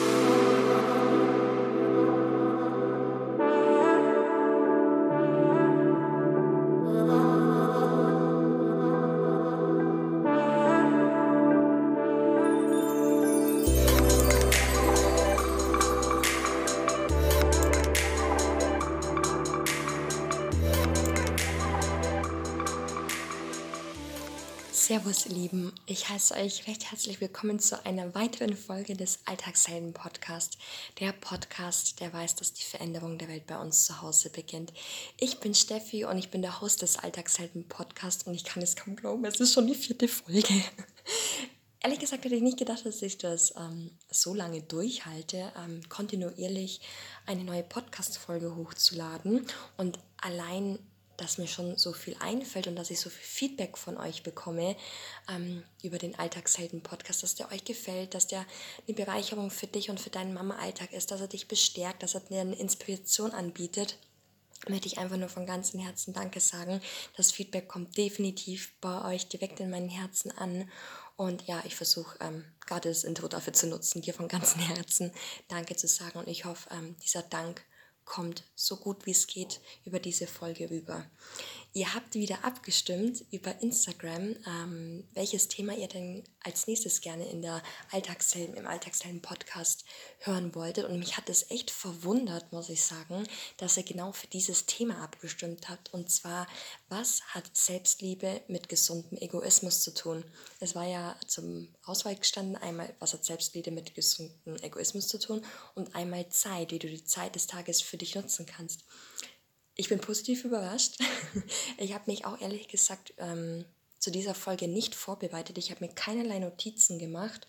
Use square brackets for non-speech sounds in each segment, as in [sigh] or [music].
Thank you. Servus, ihr Lieben. Ich heiße euch recht herzlich willkommen zu einer weiteren Folge des Alltagshelden Podcast. Der Podcast, der weiß, dass die Veränderung der Welt bei uns zu Hause beginnt. Ich bin Steffi und ich bin der Host des Alltagshelden Podcast und ich kann es kaum glauben, es ist schon die vierte Folge. [laughs] Ehrlich gesagt hätte ich nicht gedacht, dass ich das ähm, so lange durchhalte, ähm, kontinuierlich eine neue Podcast-Folge hochzuladen. Und allein dass mir schon so viel einfällt und dass ich so viel Feedback von euch bekomme ähm, über den Alltagshelden-Podcast, dass der euch gefällt, dass der eine Bereicherung für dich und für deinen Mama-Alltag ist, dass er dich bestärkt, dass er dir eine Inspiration anbietet möchte ich einfach nur von ganzem Herzen Danke sagen. Das Feedback kommt definitiv bei euch direkt in meinen Herzen an. Und ja, ich versuche ähm, gerade das Intro dafür zu nutzen, dir von ganzem Herzen Danke zu sagen. Und ich hoffe, ähm, dieser Dank kommt so gut wie es geht über diese Folge rüber. Ihr habt wieder abgestimmt über Instagram, ähm, welches Thema ihr denn als nächstes gerne in der Alltagshelden, im Alltagshelden-Podcast hören wolltet. Und mich hat es echt verwundert, muss ich sagen, dass ihr genau für dieses Thema abgestimmt habt. Und zwar, was hat Selbstliebe mit gesundem Egoismus zu tun? Es war ja zum Auswahl gestanden, einmal, was hat Selbstliebe mit gesundem Egoismus zu tun und einmal Zeit, wie du die Zeit des Tages für dich nutzen kannst ich bin positiv überrascht. [laughs] Ich habe mich auch ehrlich gesagt ähm, zu dieser Folge nicht vorbereitet. Ich habe mir keinerlei Notizen gemacht.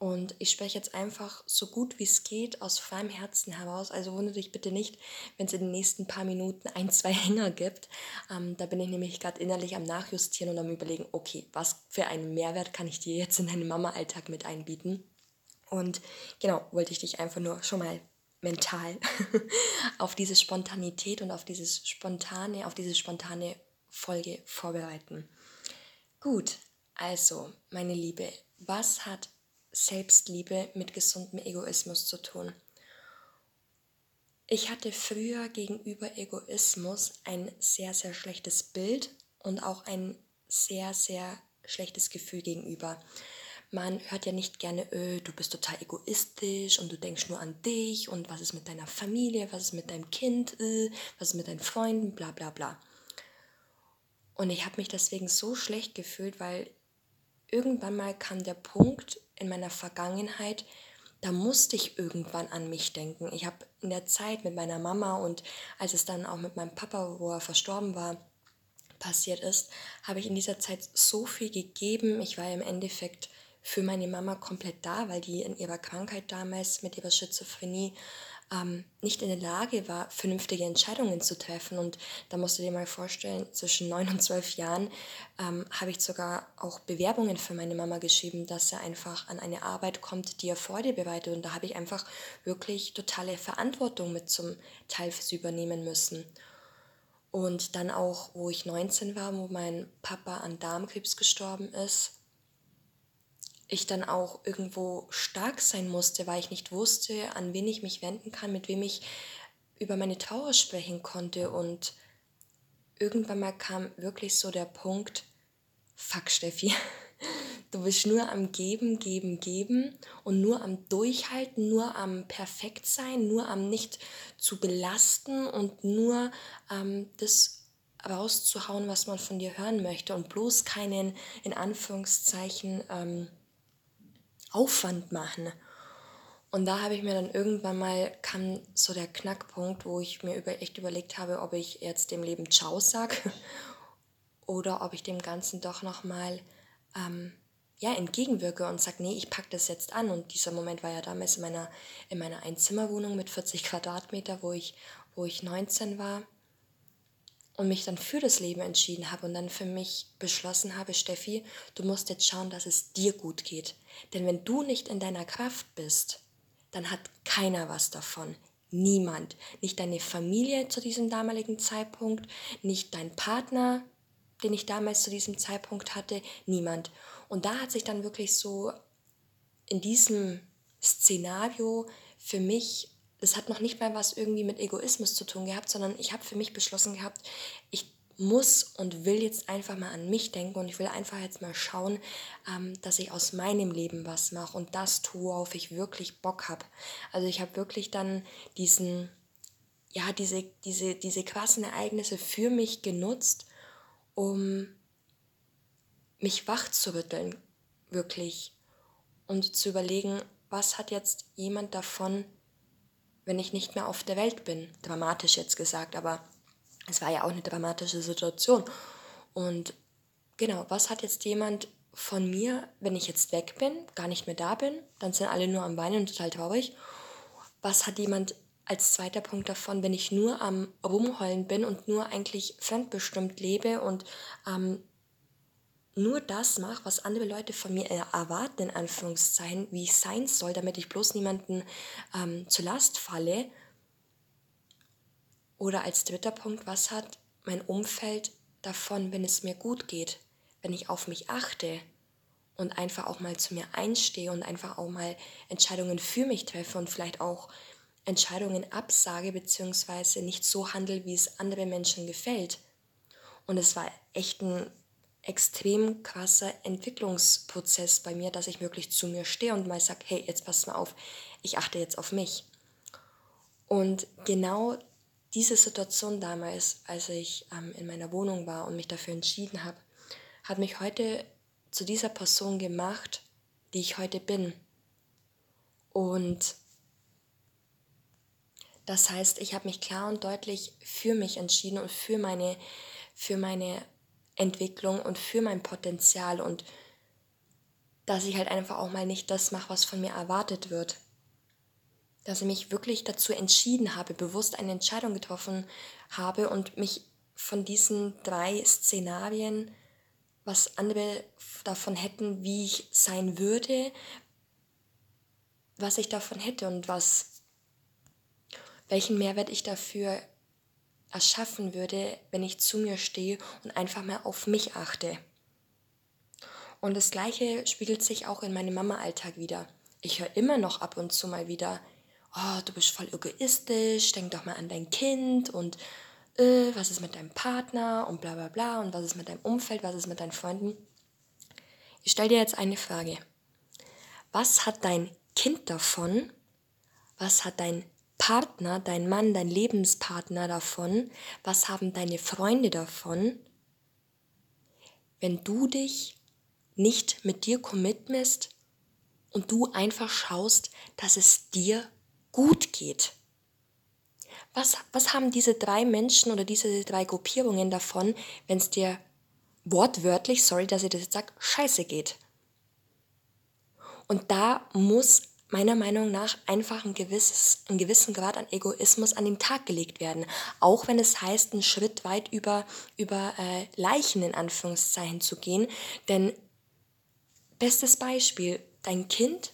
Und ich spreche jetzt einfach so gut wie es geht aus freiem Herzen heraus. Also wundere dich bitte nicht, wenn es in den nächsten paar Minuten ein, zwei Hänger gibt. Ähm, da bin ich nämlich gerade innerlich am Nachjustieren und am Überlegen, okay, was für einen Mehrwert kann ich dir jetzt in deinen Mama-Alltag mit einbieten? Und genau, wollte ich dich einfach nur schon mal mental [laughs] auf diese Spontanität und auf dieses spontane, auf diese spontane Folge vorbereiten. Gut, also, meine Liebe, was hat Selbstliebe mit gesundem Egoismus zu tun? Ich hatte früher gegenüber Egoismus ein sehr, sehr schlechtes Bild und auch ein sehr, sehr schlechtes Gefühl gegenüber man hört ja nicht gerne, öh, du bist total egoistisch und du denkst nur an dich und was ist mit deiner Familie, was ist mit deinem Kind, äh, was ist mit deinen Freunden, bla bla bla. Und ich habe mich deswegen so schlecht gefühlt, weil irgendwann mal kam der Punkt in meiner Vergangenheit, da musste ich irgendwann an mich denken. Ich habe in der Zeit mit meiner Mama und als es dann auch mit meinem Papa, wo er verstorben war, passiert ist, habe ich in dieser Zeit so viel gegeben. Ich war im Endeffekt für meine Mama komplett da, weil die in ihrer Krankheit damals mit ihrer Schizophrenie ähm, nicht in der Lage war, vernünftige Entscheidungen zu treffen. Und da musst du dir mal vorstellen, zwischen neun und zwölf Jahren ähm, habe ich sogar auch Bewerbungen für meine Mama geschrieben, dass er einfach an eine Arbeit kommt, die er Freude bereitet. Und da habe ich einfach wirklich totale Verantwortung mit zum Teil für sie übernehmen müssen. Und dann auch, wo ich 19 war, wo mein Papa an Darmkrebs gestorben ist, ich dann auch irgendwo stark sein musste, weil ich nicht wusste, an wen ich mich wenden kann, mit wem ich über meine Trauer sprechen konnte. Und irgendwann mal kam wirklich so der Punkt, fuck Steffi, [laughs] du bist nur am Geben, Geben, Geben und nur am Durchhalten, nur am Perfektsein, nur am nicht zu belasten und nur ähm, das rauszuhauen, was man von dir hören möchte und bloß keinen, in Anführungszeichen, ähm, Aufwand machen. Und da habe ich mir dann irgendwann mal, kam so der Knackpunkt, wo ich mir über, echt überlegt habe, ob ich jetzt dem Leben Ciao sage [laughs] oder ob ich dem Ganzen doch nochmal ähm, ja, entgegenwirke und sage, nee, ich packe das jetzt an. Und dieser Moment war ja damals in meiner, in meiner Einzimmerwohnung mit 40 Quadratmeter, wo ich, wo ich 19 war und mich dann für das Leben entschieden habe und dann für mich beschlossen habe, Steffi, du musst jetzt schauen, dass es dir gut geht. Denn wenn du nicht in deiner Kraft bist, dann hat keiner was davon. Niemand. Nicht deine Familie zu diesem damaligen Zeitpunkt, nicht dein Partner, den ich damals zu diesem Zeitpunkt hatte, niemand. Und da hat sich dann wirklich so in diesem Szenario für mich, das hat noch nicht mal was irgendwie mit Egoismus zu tun gehabt, sondern ich habe für mich beschlossen gehabt, ich muss und will jetzt einfach mal an mich denken und ich will einfach jetzt mal schauen, ähm, dass ich aus meinem Leben was mache und das tue, worauf ich wirklich Bock habe. Also ich habe wirklich dann diesen, ja, diese, diese, diese krassen Ereignisse für mich genutzt, um mich wach zu rütteln, wirklich. Und zu überlegen, was hat jetzt jemand davon, wenn ich nicht mehr auf der Welt bin? Dramatisch jetzt gesagt, aber es war ja auch eine dramatische Situation. Und genau, was hat jetzt jemand von mir, wenn ich jetzt weg bin, gar nicht mehr da bin, dann sind alle nur am Weinen und total traurig. Was hat jemand als zweiter Punkt davon, wenn ich nur am Rumheulen bin und nur eigentlich fremdbestimmt lebe und ähm, nur das mache, was andere Leute von mir erwarten, in Anführungszeichen, wie ich sein soll, damit ich bloß niemanden ähm, zur Last falle, oder als dritter Punkt, was hat mein Umfeld davon, wenn es mir gut geht, wenn ich auf mich achte und einfach auch mal zu mir einstehe und einfach auch mal Entscheidungen für mich treffe und vielleicht auch Entscheidungen absage beziehungsweise nicht so handle, wie es anderen Menschen gefällt. Und es war echt ein extrem krasser Entwicklungsprozess bei mir, dass ich wirklich zu mir stehe und mal sage, hey, jetzt pass mal auf, ich achte jetzt auf mich. Und genau diese Situation damals, als ich ähm, in meiner Wohnung war und mich dafür entschieden habe, hat mich heute zu dieser Person gemacht, die ich heute bin. Und das heißt, ich habe mich klar und deutlich für mich entschieden und für meine, für meine Entwicklung und für mein Potenzial und dass ich halt einfach auch mal nicht das mache, was von mir erwartet wird. Dass ich mich wirklich dazu entschieden habe, bewusst eine Entscheidung getroffen habe und mich von diesen drei Szenarien, was andere davon hätten, wie ich sein würde, was ich davon hätte und was, welchen Mehrwert ich dafür erschaffen würde, wenn ich zu mir stehe und einfach mal auf mich achte. Und das Gleiche spiegelt sich auch in meinem Mama-Alltag wieder. Ich höre immer noch ab und zu mal wieder, oh, du bist voll egoistisch, denk doch mal an dein Kind und äh, was ist mit deinem Partner und bla bla bla und was ist mit deinem Umfeld, was ist mit deinen Freunden. Ich stelle dir jetzt eine Frage. Was hat dein Kind davon? Was hat dein Partner, dein Mann, dein Lebenspartner davon? Was haben deine Freunde davon? Wenn du dich nicht mit dir commitmest und du einfach schaust, dass es dir gut geht. Was, was haben diese drei Menschen oder diese drei Gruppierungen davon, wenn es dir wortwörtlich, sorry, dass ich das jetzt sage, scheiße geht? Und da muss meiner Meinung nach einfach ein, gewisses, ein gewissen Grad an Egoismus an den Tag gelegt werden. Auch wenn es heißt, einen Schritt weit über, über äh, Leichen in Anführungszeichen zu gehen. Denn bestes Beispiel, dein Kind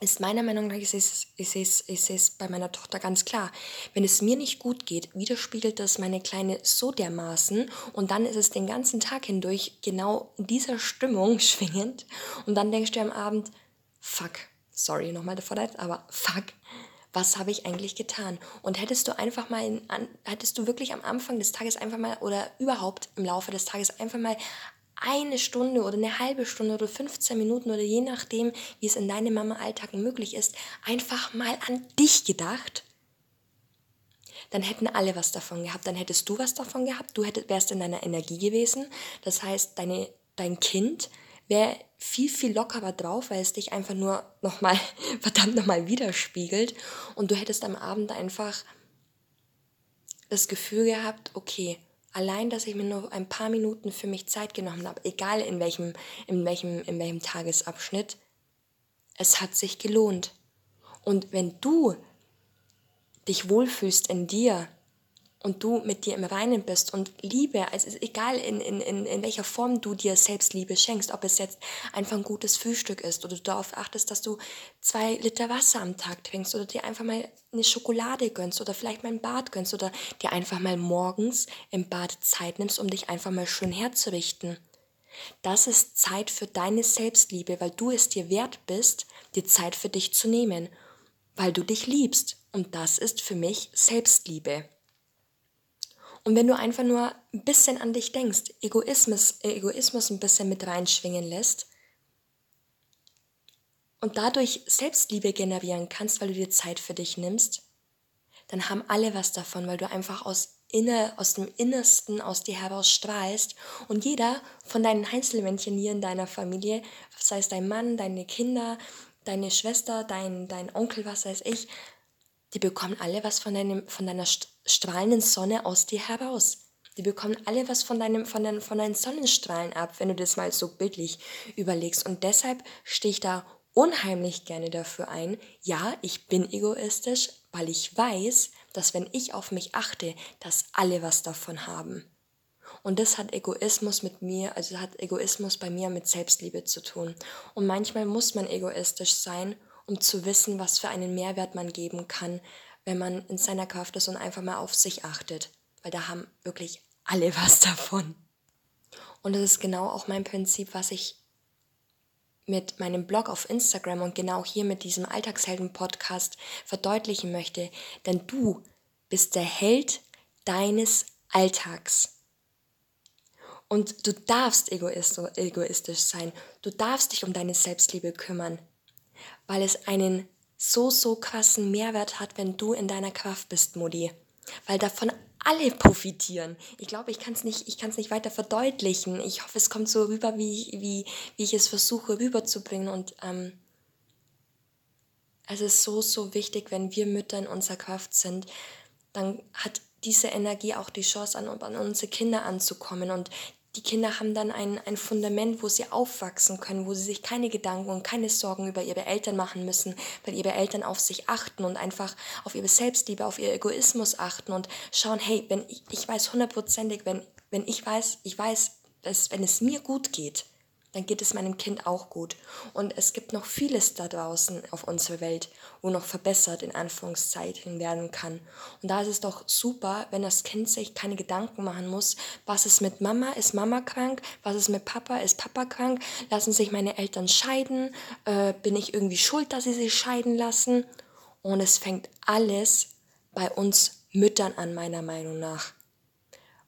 ist meiner Meinung nach, ich sehe es, ich sehe es, ich sehe es bei meiner Tochter ganz klar. Wenn es mir nicht gut geht, widerspiegelt das meine Kleine so dermaßen und dann ist es den ganzen Tag hindurch genau in dieser Stimmung [laughs] schwingend und dann denkst du am Abend, fuck, sorry nochmal davor, aber fuck, was habe ich eigentlich getan? Und hättest du einfach mal, in, hättest du wirklich am Anfang des Tages einfach mal oder überhaupt im Laufe des Tages einfach mal eine Stunde oder eine halbe Stunde oder 15 Minuten oder je nachdem, wie es in deinem Mama-Alltag möglich ist, einfach mal an dich gedacht, dann hätten alle was davon gehabt. Dann hättest du was davon gehabt, du hättest, wärst in deiner Energie gewesen. Das heißt, deine, dein Kind wäre viel, viel lockerer drauf, weil es dich einfach nur nochmal, [laughs] verdammt nochmal widerspiegelt. Und du hättest am Abend einfach das Gefühl gehabt, okay, Allein, dass ich mir nur ein paar Minuten für mich Zeit genommen habe, egal in welchem, in welchem, in welchem Tagesabschnitt, es hat sich gelohnt. Und wenn du dich wohlfühlst in dir, und du mit dir im Reinen bist und Liebe, also egal in, in, in, in welcher Form du dir selbst Liebe schenkst, ob es jetzt einfach ein gutes Frühstück ist oder du darauf achtest, dass du zwei Liter Wasser am Tag trinkst oder dir einfach mal eine Schokolade gönnst oder vielleicht mal ein Bad gönnst oder dir einfach mal morgens im Bad Zeit nimmst, um dich einfach mal schön herzurichten. Das ist Zeit für deine Selbstliebe, weil du es dir wert bist, dir Zeit für dich zu nehmen, weil du dich liebst. Und das ist für mich Selbstliebe. Und wenn du einfach nur ein bisschen an dich denkst, Egoismus, Egoismus ein bisschen mit reinschwingen lässt und dadurch Selbstliebe generieren kannst, weil du dir Zeit für dich nimmst, dann haben alle was davon, weil du einfach aus, inner, aus dem Innersten aus dir heraus strahlst und jeder von deinen Einzelmännchen hier in deiner Familie, sei es dein Mann, deine Kinder, deine Schwester, dein, dein Onkel, was weiß ich, die bekommen alle was von, deinem, von deiner strahlenden Sonne aus dir heraus. Die bekommen alle was von, deinem, von, deinen, von deinen Sonnenstrahlen ab, wenn du das mal so bildlich überlegst. Und deshalb stehe ich da unheimlich gerne dafür ein, ja, ich bin egoistisch, weil ich weiß, dass wenn ich auf mich achte, dass alle was davon haben. Und das hat Egoismus mit mir, also hat Egoismus bei mir mit Selbstliebe zu tun. Und manchmal muss man egoistisch sein, um zu wissen, was für einen Mehrwert man geben kann, wenn man in seiner Kraft ist und einfach mal auf sich achtet. Weil da haben wirklich alle [laughs] was davon. Und das ist genau auch mein Prinzip, was ich mit meinem Blog auf Instagram und genau hier mit diesem Alltagshelden-Podcast verdeutlichen möchte. Denn du bist der Held deines Alltags. Und du darfst egoistisch sein. Du darfst dich um deine Selbstliebe kümmern, weil es einen so, so krassen Mehrwert hat, wenn du in deiner Kraft bist, Modi. Weil davon alle profitieren. Ich glaube, ich kann es nicht, nicht weiter verdeutlichen. Ich hoffe, es kommt so rüber, wie, wie, wie ich es versuche rüberzubringen. Und ähm, es ist so, so wichtig, wenn wir Mütter in unserer Kraft sind, dann hat diese Energie auch die Chance, an, an unsere Kinder anzukommen. Und die Kinder haben dann ein, ein Fundament, wo sie aufwachsen können, wo sie sich keine Gedanken und keine Sorgen über ihre Eltern machen müssen, weil ihre Eltern auf sich achten und einfach auf ihre Selbstliebe, auf ihr Egoismus achten und schauen, hey, wenn ich, ich weiß hundertprozentig, wenn, wenn ich weiß, ich weiß, dass wenn es mir gut geht, dann geht es meinem Kind auch gut. Und es gibt noch vieles da draußen auf unserer Welt, wo noch verbessert in Anführungszeichen werden kann. Und da ist es doch super, wenn das Kind sich keine Gedanken machen muss, was ist mit Mama, ist Mama krank, was ist mit Papa, ist Papa krank, lassen sich meine Eltern scheiden, äh, bin ich irgendwie schuld, dass sie sich scheiden lassen. Und es fängt alles bei uns Müttern an, meiner Meinung nach.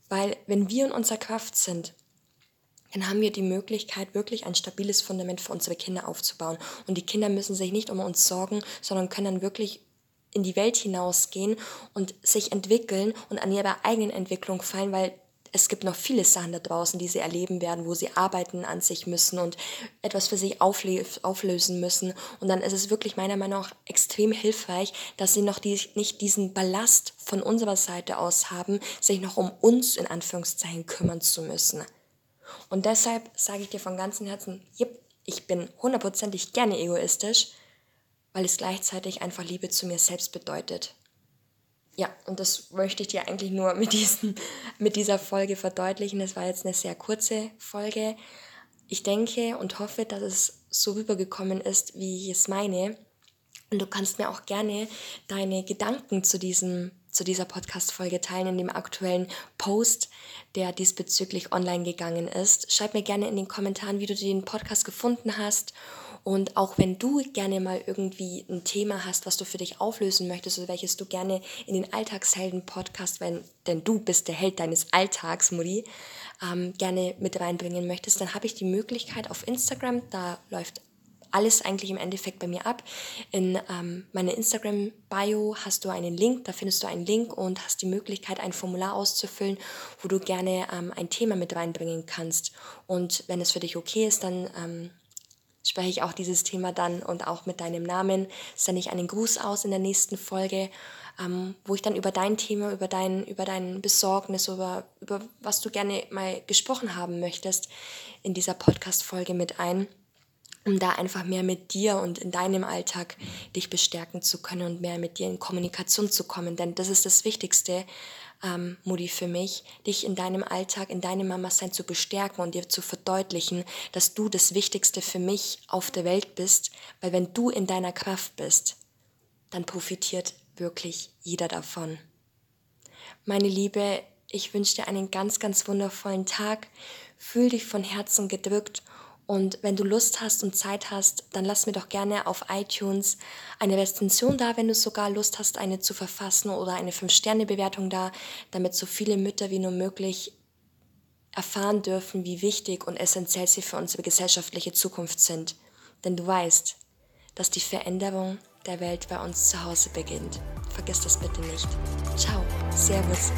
Weil wenn wir in unserer Kraft sind, dann haben wir die Möglichkeit, wirklich ein stabiles Fundament für unsere Kinder aufzubauen. Und die Kinder müssen sich nicht um uns sorgen, sondern können dann wirklich in die Welt hinausgehen und sich entwickeln und an ihrer eigenen Entwicklung fallen, weil es gibt noch viele Sachen da draußen, die sie erleben werden, wo sie arbeiten an sich müssen und etwas für sich auflösen müssen. Und dann ist es wirklich meiner Meinung nach extrem hilfreich, dass sie noch die, nicht diesen Ballast von unserer Seite aus haben, sich noch um uns in Anführungszeichen kümmern zu müssen. Und deshalb sage ich dir von ganzem Herzen, jep, ich bin hundertprozentig gerne egoistisch, weil es gleichzeitig einfach Liebe zu mir selbst bedeutet. Ja, und das möchte ich dir eigentlich nur mit, diesen, mit dieser Folge verdeutlichen. Das war jetzt eine sehr kurze Folge. Ich denke und hoffe, dass es so rübergekommen ist, wie ich es meine. Und du kannst mir auch gerne deine Gedanken zu diesem zu dieser Podcast-Folge teilen in dem aktuellen Post, der diesbezüglich online gegangen ist. Schreib mir gerne in den Kommentaren, wie du den Podcast gefunden hast. Und auch wenn du gerne mal irgendwie ein Thema hast, was du für dich auflösen möchtest oder welches du gerne in den Alltagshelden-Podcast, wenn, denn du bist der Held deines Alltags, Mutti, ähm, gerne mit reinbringen möchtest, dann habe ich die Möglichkeit auf Instagram, da läuft alles eigentlich im Endeffekt bei mir ab. In ähm, meiner Instagram-Bio hast du einen Link, da findest du einen Link und hast die Möglichkeit, ein Formular auszufüllen, wo du gerne ähm, ein Thema mit reinbringen kannst. Und wenn es für dich okay ist, dann ähm, spreche ich auch dieses Thema dann und auch mit deinem Namen, sende ich einen Gruß aus in der nächsten Folge, ähm, wo ich dann über dein Thema, über dein, über dein Besorgnis, über, über was du gerne mal gesprochen haben möchtest, in dieser Podcast-Folge mit ein um da einfach mehr mit dir und in deinem Alltag dich bestärken zu können und mehr mit dir in Kommunikation zu kommen. Denn das ist das Wichtigste, ähm, Mutti, für mich, dich in deinem Alltag, in deinem Mama-Sein zu bestärken und dir zu verdeutlichen, dass du das Wichtigste für mich auf der Welt bist. Weil wenn du in deiner Kraft bist, dann profitiert wirklich jeder davon. Meine Liebe, ich wünsche dir einen ganz, ganz wundervollen Tag. Fühl dich von Herzen gedrückt und wenn du Lust hast und Zeit hast, dann lass mir doch gerne auf iTunes eine Rezension da, wenn du sogar Lust hast, eine zu verfassen oder eine 5-Sterne-Bewertung da, damit so viele Mütter wie nur möglich erfahren dürfen, wie wichtig und essentiell sie für unsere gesellschaftliche Zukunft sind. Denn du weißt, dass die Veränderung der Welt bei uns zu Hause beginnt. Vergiss das bitte nicht. Ciao, Servus.